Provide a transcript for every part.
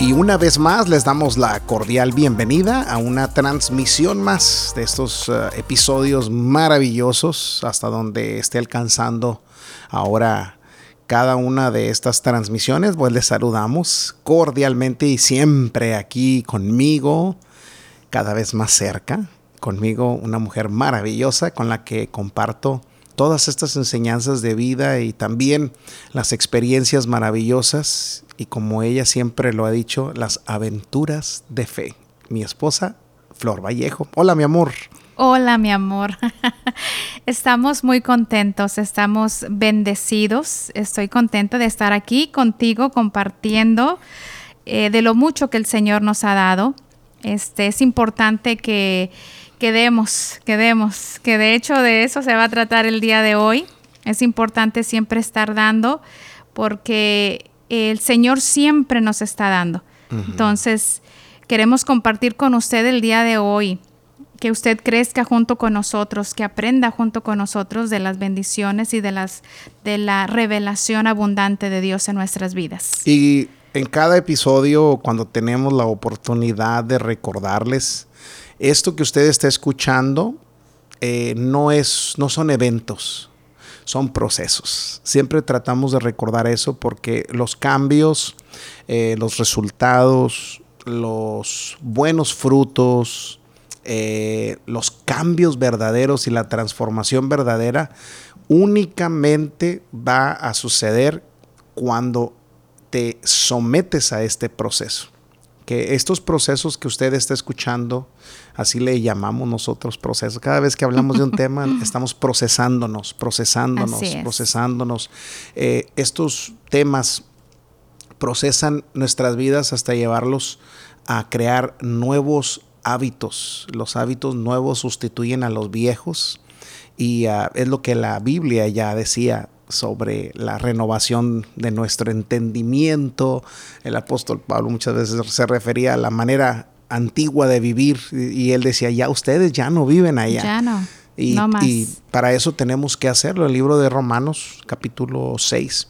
Y una vez más les damos la cordial bienvenida a una transmisión más de estos uh, episodios maravillosos hasta donde esté alcanzando ahora cada una de estas transmisiones. Pues les saludamos cordialmente y siempre aquí conmigo, cada vez más cerca, conmigo una mujer maravillosa con la que comparto todas estas enseñanzas de vida y también las experiencias maravillosas y como ella siempre lo ha dicho, las aventuras de fe. Mi esposa, Flor Vallejo. Hola, mi amor. Hola, mi amor. Estamos muy contentos, estamos bendecidos. Estoy contenta de estar aquí contigo compartiendo eh, de lo mucho que el Señor nos ha dado. Este, es importante que, que demos, que demos, que de hecho de eso se va a tratar el día de hoy. Es importante siempre estar dando porque el Señor siempre nos está dando. Entonces, queremos compartir con usted el día de hoy, que usted crezca junto con nosotros, que aprenda junto con nosotros de las bendiciones y de las de la revelación abundante de Dios en nuestras vidas. Y en cada episodio, cuando tenemos la oportunidad de recordarles esto que usted está escuchando, eh, no es, no son eventos son procesos. Siempre tratamos de recordar eso porque los cambios, eh, los resultados, los buenos frutos, eh, los cambios verdaderos y la transformación verdadera únicamente va a suceder cuando te sometes a este proceso que estos procesos que usted está escuchando, así le llamamos nosotros procesos, cada vez que hablamos de un tema estamos procesándonos, procesándonos, procesándonos. Eh, estos temas procesan nuestras vidas hasta llevarlos a crear nuevos hábitos. Los hábitos nuevos sustituyen a los viejos y ah, es lo que la Biblia ya decía sobre la renovación de nuestro entendimiento. El apóstol Pablo muchas veces se refería a la manera antigua de vivir y él decía, ya ustedes ya no viven allá. Ya no. Y, no más. y para eso tenemos que hacerlo. El libro de Romanos, capítulo 6,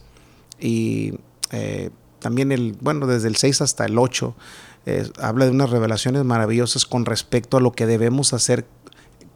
y eh, también el, bueno, desde el 6 hasta el 8, eh, habla de unas revelaciones maravillosas con respecto a lo que debemos hacer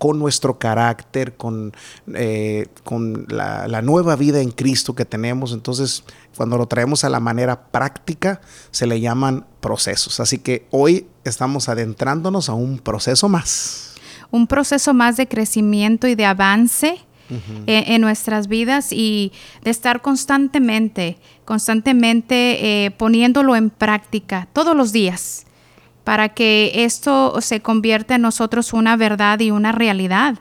con nuestro carácter, con, eh, con la, la, nueva vida en Cristo que tenemos. Entonces, cuando lo traemos a la manera práctica, se le llaman procesos. Así que hoy estamos adentrándonos a un proceso más. Un proceso más de crecimiento y de avance. Uh -huh. en, en, nuestras vidas y de estar constantemente, constantemente eh, poniéndolo en práctica todos los días para que esto se convierta en nosotros una verdad y una realidad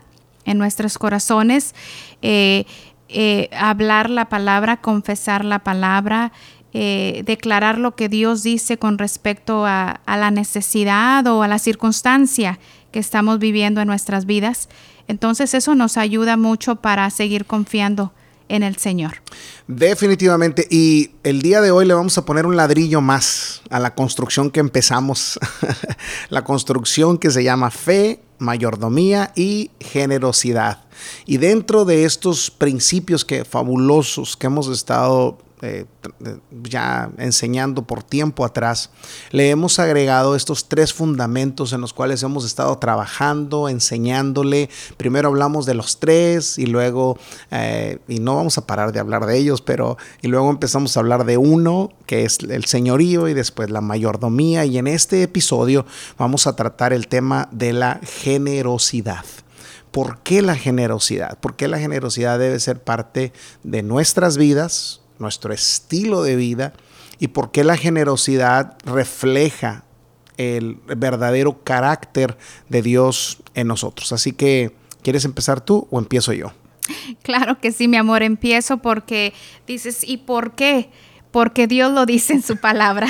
en nuestros corazones. Eh, eh, hablar la palabra, confesar la palabra, eh, declarar lo que Dios dice con respecto a, a, la necesidad o a la circunstancia que estamos viviendo en nuestras vidas. Entonces eso nos ayuda mucho para seguir confiando en el Señor. Definitivamente. Y el día de hoy le vamos a poner un ladrillo más a la construcción que empezamos. la construcción que se llama fe, mayordomía y generosidad. Y dentro de estos principios que fabulosos que hemos estado eh, ya enseñando por tiempo atrás, le hemos agregado estos tres fundamentos en los cuales hemos estado trabajando, enseñándole. Primero hablamos de los tres y luego, eh, y no vamos a parar de hablar de ellos, pero y luego empezamos a hablar de uno, que es el señorío y después la mayordomía. Y en este episodio vamos a tratar el tema de la generosidad. ¿Por qué la generosidad? ¿Por qué la generosidad debe ser parte de nuestras vidas, nuestro estilo de vida y por qué la generosidad refleja el verdadero carácter de Dios en nosotros. Así que, ¿quieres empezar tú o empiezo yo? Claro que sí, mi amor, empiezo porque dices, ¿y por qué? Porque Dios lo dice en su palabra.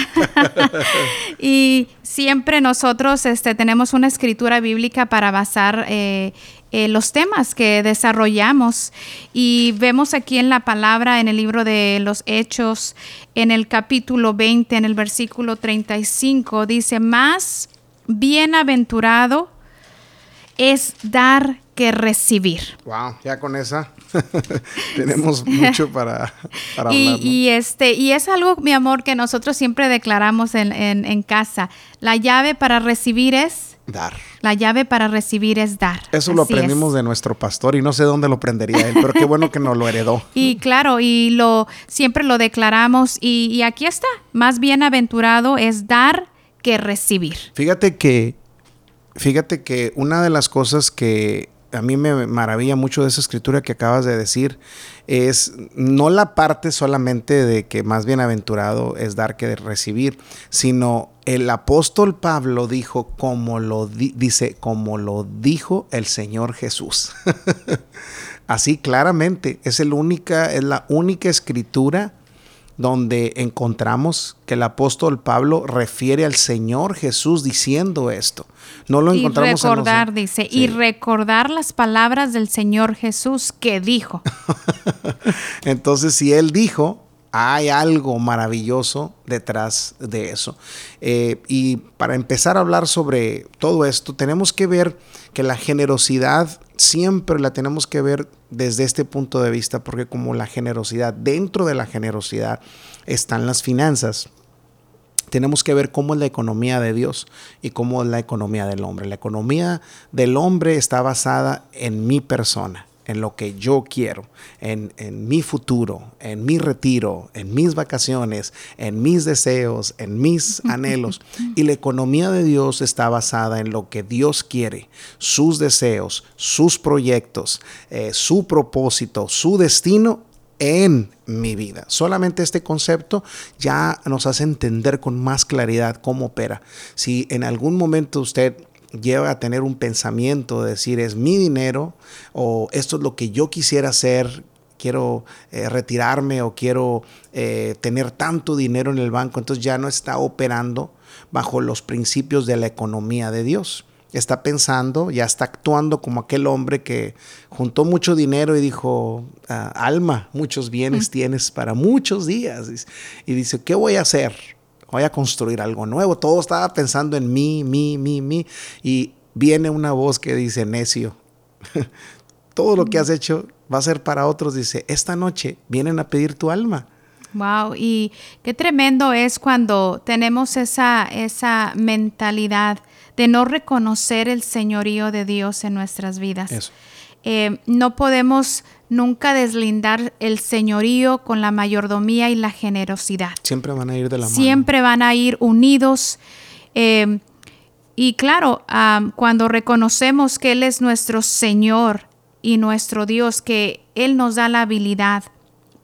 y siempre nosotros este, tenemos una escritura bíblica para basar eh, eh, los temas que desarrollamos. Y vemos aquí en la palabra, en el libro de los Hechos, en el capítulo 20, en el versículo 35, dice, más bienaventurado es dar que recibir. Wow, ya con esa tenemos mucho para, para y, hablar. y, este, y es algo, mi amor, que nosotros siempre declaramos en, en, en casa. La llave para recibir es dar. La llave para recibir es dar. Eso lo aprendimos es. de nuestro pastor y no sé dónde lo aprendería él, pero qué bueno que nos lo heredó. Y claro, y lo siempre lo declaramos y, y aquí está. Más bienaventurado es dar que recibir. Fíjate que, fíjate que una de las cosas que a mí me maravilla mucho de esa escritura que acabas de decir es no la parte solamente de que más bienaventurado es dar que recibir, sino el apóstol Pablo dijo como lo di- dice como lo dijo el Señor Jesús. Así claramente es el única es la única escritura donde encontramos que el apóstol Pablo refiere al Señor Jesús diciendo esto. No lo Y encontramos en los- recordar, dice, y recordar las palabras del Señor Jesús que dijo. Entonces, si él dijo, hay algo maravilloso detrás de eso. Eh, y para empezar a hablar sobre todo esto, tenemos que ver que la generosidad siempre la tenemos que ver desde este punto de vista, porque como la generosidad, dentro de la generosidad están las finanzas. Tenemos que ver cómo es la economía de Dios y cómo es la economía del hombre. La economía del hombre está basada en mi persona, en lo que yo quiero, en, en mi futuro, en mi retiro, en mis vacaciones, en mis deseos, en mis anhelos. Y la economía de Dios está basada en lo que Dios quiere, sus deseos, sus proyectos, eh, su propósito, su destino en mi vida. Solamente este concepto ya nos hace entender con más claridad cómo opera. Si en algún momento usted lleva a tener un pensamiento de decir es mi dinero o esto es lo que yo quisiera hacer, quiero eh, retirarme o quiero eh, tener tanto dinero en el banco, entonces ya no está operando bajo los principios de la economía de Dios está pensando, ya está actuando como aquel hombre que juntó mucho dinero y dijo, ah, alma, muchos bienes tienes para muchos días. Y dice, ¿qué voy a hacer? Voy a construir algo nuevo. Todo estaba pensando en mí, mí, mí, mí. Y viene una voz que dice, necio, todo lo que has hecho va a ser para otros. Dice, esta noche vienen a pedir tu alma. Wow, y qué tremendo es cuando tenemos esa, esa mentalidad de no reconocer el señorío de Dios en nuestras vidas. Eso. Eh, no podemos nunca deslindar el señorío con la mayordomía y la generosidad. Siempre van a ir de la mano. Siempre van a ir unidos. eh, y claro, cuando reconocemos que Él es nuestro Señor y nuestro Dios, que Él nos da la habilidad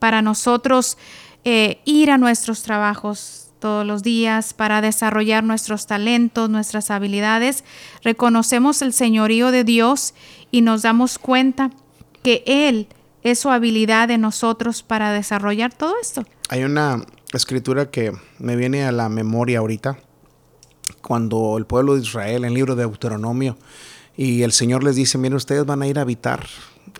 para nosotros eh, ir a nuestros trabajos todos los días, para desarrollar nuestros talentos, nuestras habilidades, reconocemos el señorío de Dios y nos damos cuenta que Él es su habilidad en nosotros para desarrollar todo esto. Hay una escritura que me viene a la memoria ahorita, cuando el pueblo de Israel, en el libro de Deuteronomio, y el Señor les dice, miren, ustedes van a ir a habitar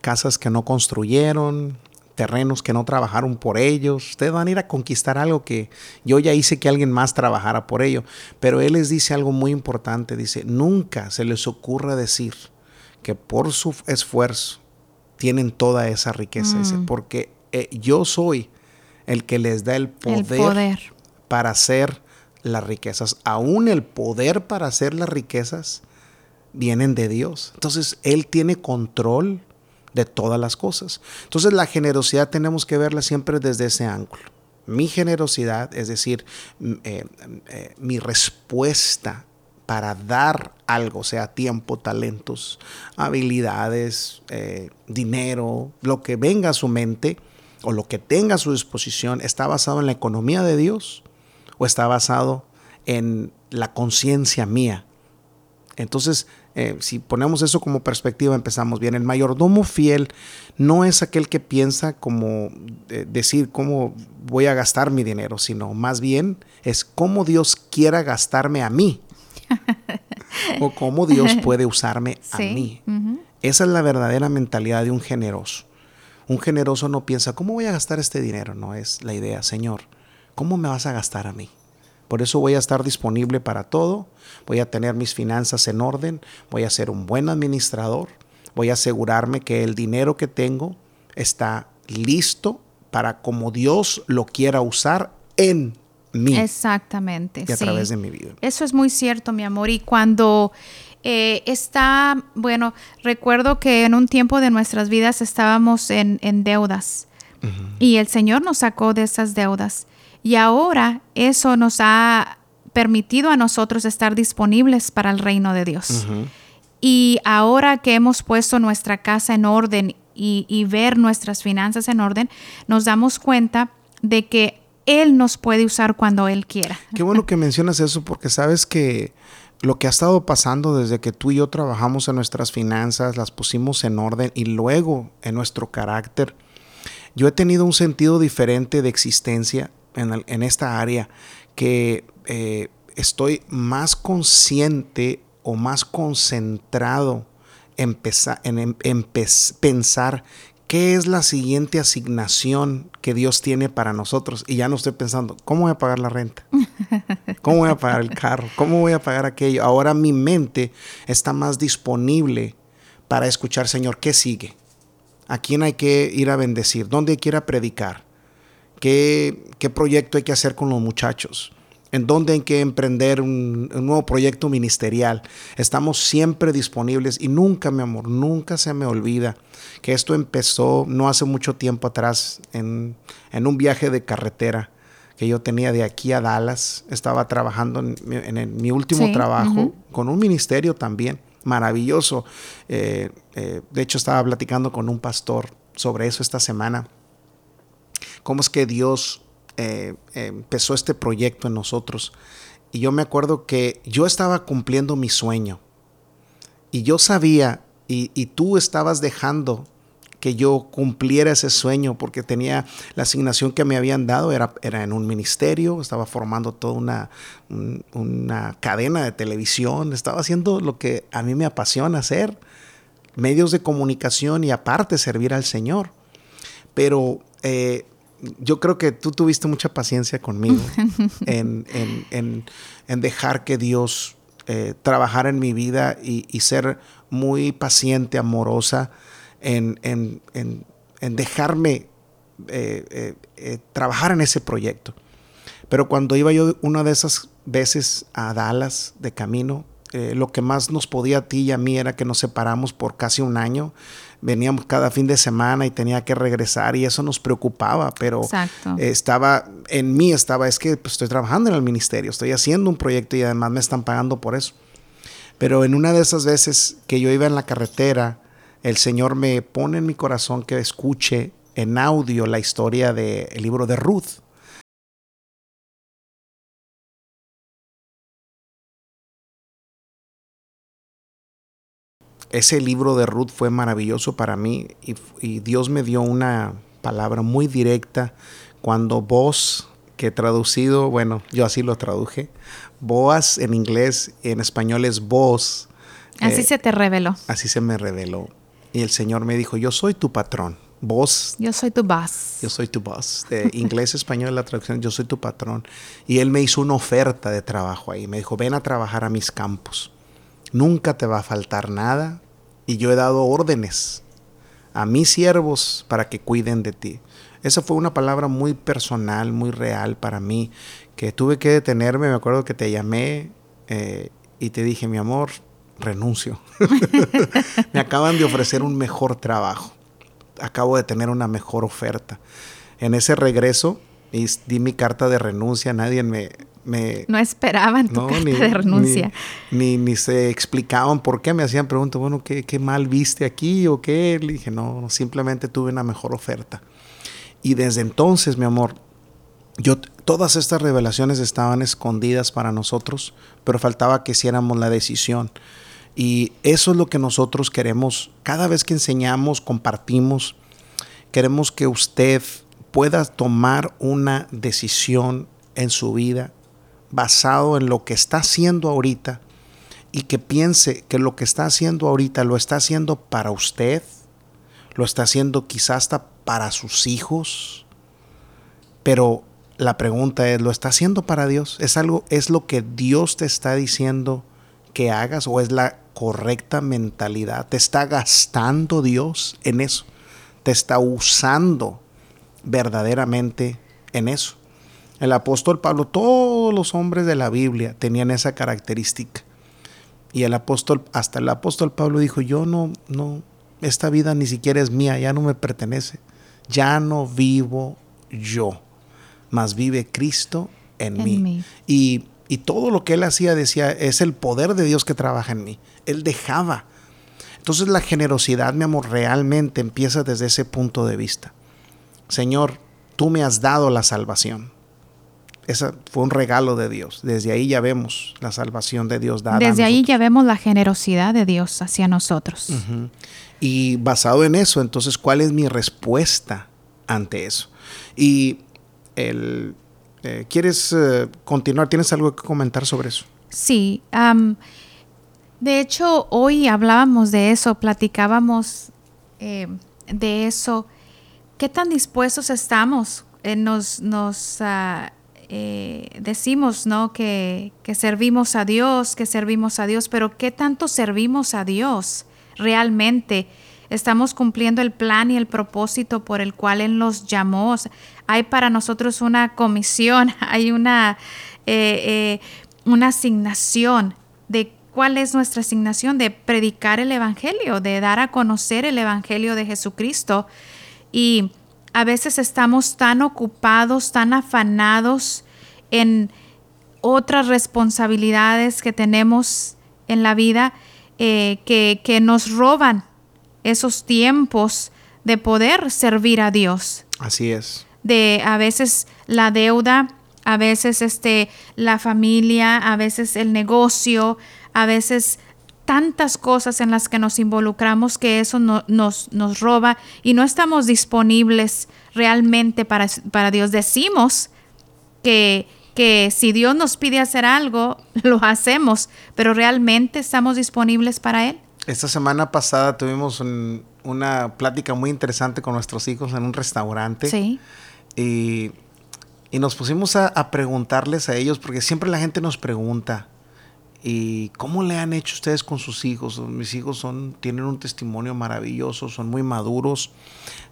casas que no construyeron, terrenos que no trabajaron por ellos, ustedes van a ir a conquistar algo que yo ya hice que alguien más trabajara por ello, pero Él les dice algo muy importante, dice, nunca se les ocurra decir que por su esfuerzo tienen toda esa riqueza, dice, porque eh, yo soy el que les da el poder, El poder. para hacer las riquezas. Aún el poder para hacer las riquezas vienen de Dios. Entonces, Él tiene control de todas las cosas. Entonces, la generosidad tenemos que verla siempre desde ese ángulo. Mi generosidad, es decir, eh, eh, mi respuesta para dar algo, sea tiempo, talentos, habilidades, eh, dinero, lo que venga a su mente o lo que tenga a su disposición, ¿está basado en la economía de Dios o está basado en la conciencia mía? Entonces, eh, si ponemos eso como perspectiva, empezamos bien. El mayordomo fiel no es aquel que piensa como eh, decir cómo voy a gastar mi dinero, sino más bien es cómo Dios quiera gastarme a mí. O cómo Dios puede usarme a Sí, mí. Esa es la verdadera mentalidad de un generoso. Un generoso no piensa, ¿cómo voy a gastar este dinero? No es la idea, Señor, ¿cómo me vas a gastar a mí? Por eso voy a estar disponible para todo, voy a tener mis finanzas en orden, voy a ser un buen administrador, voy a asegurarme que el dinero que tengo está listo para como Dios lo quiera usar en mí. Exactamente. Y a través de mi vida. Eso es muy cierto, mi amor. Y cuando eh, está, bueno, recuerdo que en un tiempo de nuestras vidas estábamos en, deudas y el Señor nos sacó de esas deudas. Y ahora eso nos ha permitido a nosotros estar disponibles para el reino de Dios. Y ahora que hemos puesto nuestra casa en orden y, ver nuestras finanzas en orden, nos damos cuenta de que Él nos puede usar cuando Él quiera. Qué bueno que mencionas eso porque sabes que lo que ha estado pasando desde que tú y yo trabajamos en nuestras finanzas, las pusimos en orden y luego en nuestro carácter, yo he tenido un sentido diferente de existencia en, esta área que eh, estoy más consciente o más concentrado en, en, pensar qué es la siguiente asignación que Dios tiene para nosotros. Y ya no estoy pensando, ¿cómo voy a pagar la renta? ¿Cómo voy a pagar el carro? ¿Cómo voy a pagar aquello? Ahora mi mente está más disponible para escuchar, Señor, ¿qué sigue? ¿A quién hay que ir a bendecir? ¿Dónde hay que ir a predicar? ¿Qué, qué proyecto hay que hacer con los muchachos? En dónde hay que emprender un, nuevo proyecto ministerial. Estamos siempre disponibles y nunca, mi amor, nunca se me olvida que esto empezó no hace mucho tiempo atrás en, un viaje de carretera que yo tenía de aquí a Dallas. Estaba trabajando en, mi último trabajo con un ministerio también maravilloso. Eh, eh, de hecho, estaba platicando con un pastor sobre eso esta semana. Cómo es que Dios eh, empezó este proyecto en nosotros. Y yo me acuerdo que yo estaba cumpliendo mi sueño. Y yo sabía, y, tú estabas dejando que yo cumpliera ese sueño porque tenía la asignación que me habían dado, era, era en un ministerio, estaba formando toda una, una cadena de televisión, estaba haciendo lo que a mí me apasiona hacer, medios de comunicación y aparte servir al Señor. Pero eh, yo creo que tú tuviste mucha paciencia conmigo en, dejar que Dios eh, trabajara en mi vida y, ser muy paciente, amorosa, en, dejarme eh, eh, trabajar en ese proyecto. Pero cuando iba yo una de esas veces a Dallas de camino, lo que más nos podía a ti y a mí era que nos separamos por casi un año veníamos cada fin de semana y tenía que regresar y eso nos preocupaba, pero estaba en mí, estaba, es que pues, estoy trabajando en el ministerio, estoy haciendo un proyecto y además me están pagando por eso. Pero en una de esas veces que yo iba en la carretera, el Señor me pone en mi corazón que escuche en audio la historia del libro de Ruth. Ese libro de Ruth fue maravilloso para mí y, Dios me dio una palabra muy directa cuando vos, que traducido, bueno, yo así lo traduje, Boas en inglés, en español es vos. Así eh, se te reveló. Así se me reveló. Y el Señor me dijo, yo soy tu patrón. Vos. Yo soy tu boss. Yo soy tu boss. De inglés, español, la traducción, yo soy tu patrón. Y él me hizo una oferta de trabajo ahí. Me dijo, ven a trabajar a mis campos nunca te va a faltar nada y yo he dado órdenes a mis siervos para que cuiden de ti. Esa fue una palabra muy personal, muy real para mí, que tuve que detenerme. Me acuerdo que te llamé eh, y te dije, mi amor, renuncio. me acaban de ofrecer un mejor trabajo. Acabo de tener una mejor oferta. En ese regreso, di mi carta de renuncia. Nadie me, no esperaban tu carta de renuncia. Ni, ni, se explicaban por qué, me hacían preguntas, bueno, ¿qué, ¿qué, mal viste aquí o qué? Le dije, no, simplemente tuve una mejor oferta. Y desde entonces, mi amor, yo, todas estas revelaciones estaban escondidas para nosotros, pero faltaba que hiciéramos la decisión. Y eso es lo que nosotros queremos, cada vez que enseñamos, compartimos, queremos que usted pueda tomar una decisión en su vida basado en lo que está haciendo ahorita y que piense que lo que está haciendo ahorita lo está haciendo para usted, lo está haciendo quizás hasta para sus hijos, pero la pregunta es, ¿lo está haciendo para Dios? ¿Es algo, es lo que Dios te está diciendo que hagas o es la correcta mentalidad? ¿Te está gastando Dios en eso? ¿Te está usando verdaderamente en eso? El apóstol Pablo, todos los hombres de la Biblia tenían esa característica. Y el apóstol, hasta el apóstol Pablo dijo, yo no, no, esta vida ni siquiera es mía, ya no me pertenece. Ya no vivo yo, mas vive Cristo en, mí. Y, y todo lo que él hacía decía, es el poder de Dios que trabaja en mí. Él dejaba. Entonces la generosidad, mi amor, realmente empieza desde ese punto de vista. Señor, tú me has dado la salvación esa fue un regalo de Dios. Desde ahí ya vemos la salvación de Dios dada. Desde ahí ya vemos la generosidad de Dios hacia nosotros. Y basado en eso, entonces, ¿cuál es mi respuesta ante eso? Y el, eh, ¿quieres eh, continuar? ¿Tienes algo que comentar sobre eso? Sí. de hecho, hoy hablábamos de eso, platicábamos eh, de eso. ¿Qué tan dispuestos estamos? nos nos ah, eh, decimos, ¿no? Que, servimos a Dios, que servimos a Dios, pero ¿qué tanto servimos a Dios realmente? Estamos cumpliendo el plan y el propósito por el cual Él nos llamó. Hay para nosotros una comisión, hay una, eh, eh, una asignación de cuál es nuestra asignación de predicar el Evangelio, de dar a conocer el Evangelio de Jesucristo. Y a veces estamos tan ocupados, tan afanados en otras responsabilidades que tenemos en la vida eh, que, que nos roban esos tiempos de poder servir a Dios. Así es. De a veces la deuda, a veces este, la familia, a veces el negocio, a veces tantas cosas en las que nos involucramos que eso nos, nos roba y no estamos disponibles realmente para, para Dios. Decimos que, que si Dios nos pide hacer algo, lo hacemos, pero realmente estamos disponibles para Él. Esta semana pasada tuvimos una plática muy interesante con nuestros hijos en un restaurante. Sí. Y, y nos pusimos a, a, preguntarles a ellos, porque siempre la gente nos pregunta, ¿Y cómo le han hecho ustedes con sus hijos? Mis hijos son, tienen un testimonio maravilloso, son muy maduros,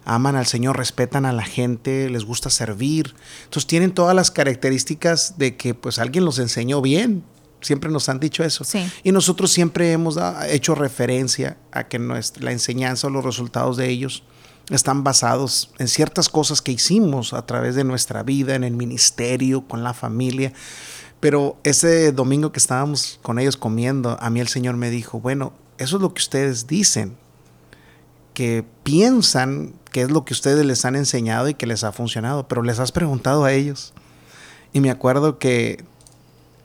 aman al Señor, respetan a la gente, les gusta servir. Entonces tienen todas las características de que pues alguien los enseñó bien. Siempre nos han dicho eso. Y nosotros siempre hemos hecho referencia a que nuestra, la enseñanza o los resultados de ellos están basados en ciertas cosas que hicimos a través de nuestra vida, en el ministerio, con la familia. Pero ese domingo que estábamos con ellos comiendo, a mí el Señor me dijo, bueno, eso es lo que ustedes dicen, que piensan que es lo que ustedes les han enseñado y que les ha funcionado, pero les has preguntado a ellos. Y me acuerdo que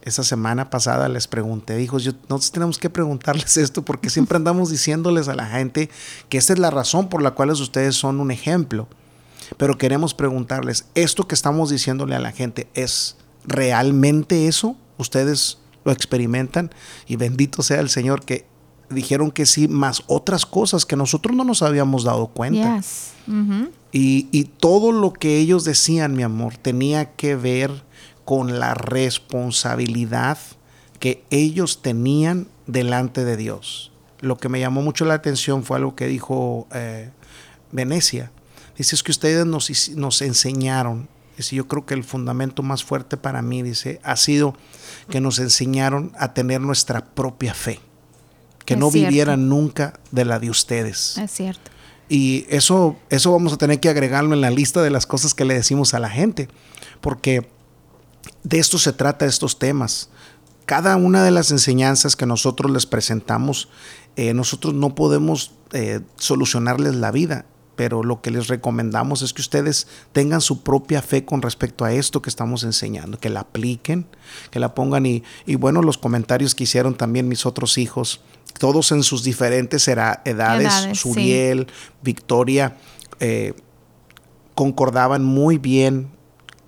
esa semana pasada les pregunté, dijo, yo, nosotros tenemos que preguntarles esto porque siempre andamos diciéndoles a la gente que esta es la razón por la cual ustedes son un ejemplo. Pero queremos preguntarles, ¿esto que estamos diciéndole a la gente es realmente eso? ¿Ustedes lo experimentan? Y bendito sea el Señor que dijeron que sí, más otras cosas que nosotros no nos habíamos dado cuenta. y, y, todo lo que ellos decían, mi amor, tenía que ver con la responsabilidad que ellos tenían delante de Dios. Lo que me llamó mucho la atención fue algo que dijo eh, Venecia. Dice, es que ustedes nos, nos enseñaron Dice, yo creo que el fundamento más fuerte para mí, dice, ha sido que nos enseñaron a tener nuestra propia fe, que no vivieran nunca de la de ustedes. Es cierto. Y eso, eso vamos a tener que agregarlo en la lista de las cosas que le decimos a la gente, porque de esto se trata estos temas. Cada una de las enseñanzas que nosotros les presentamos, eh, nosotros no podemos eh, solucionarles la vida pero lo que les recomendamos es que ustedes tengan su propia fe con respecto a esto que estamos enseñando, que la apliquen, que la pongan y, bueno, los comentarios que hicieron también mis otros hijos, todos en sus diferentes edades, Suriel, Victoria, eh, concordaban muy bien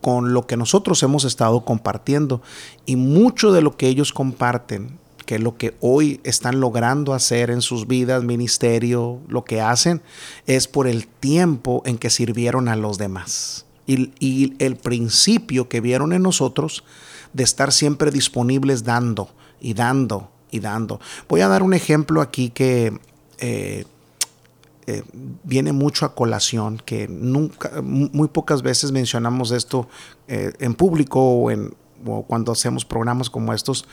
con lo que nosotros hemos estado compartiendo y mucho de lo que ellos comparten que lo que hoy están logrando hacer en sus vidas, ministerio, lo que hacen, es por el tiempo en que sirvieron a los demás. y, el principio que vieron en nosotros de estar siempre disponibles dando y dando y dando. Voy a dar un ejemplo aquí que eh, eh, viene mucho a colación, que nunca, muy pocas veces mencionamos esto eh, en público o, en, o cuando hacemos programas como estos,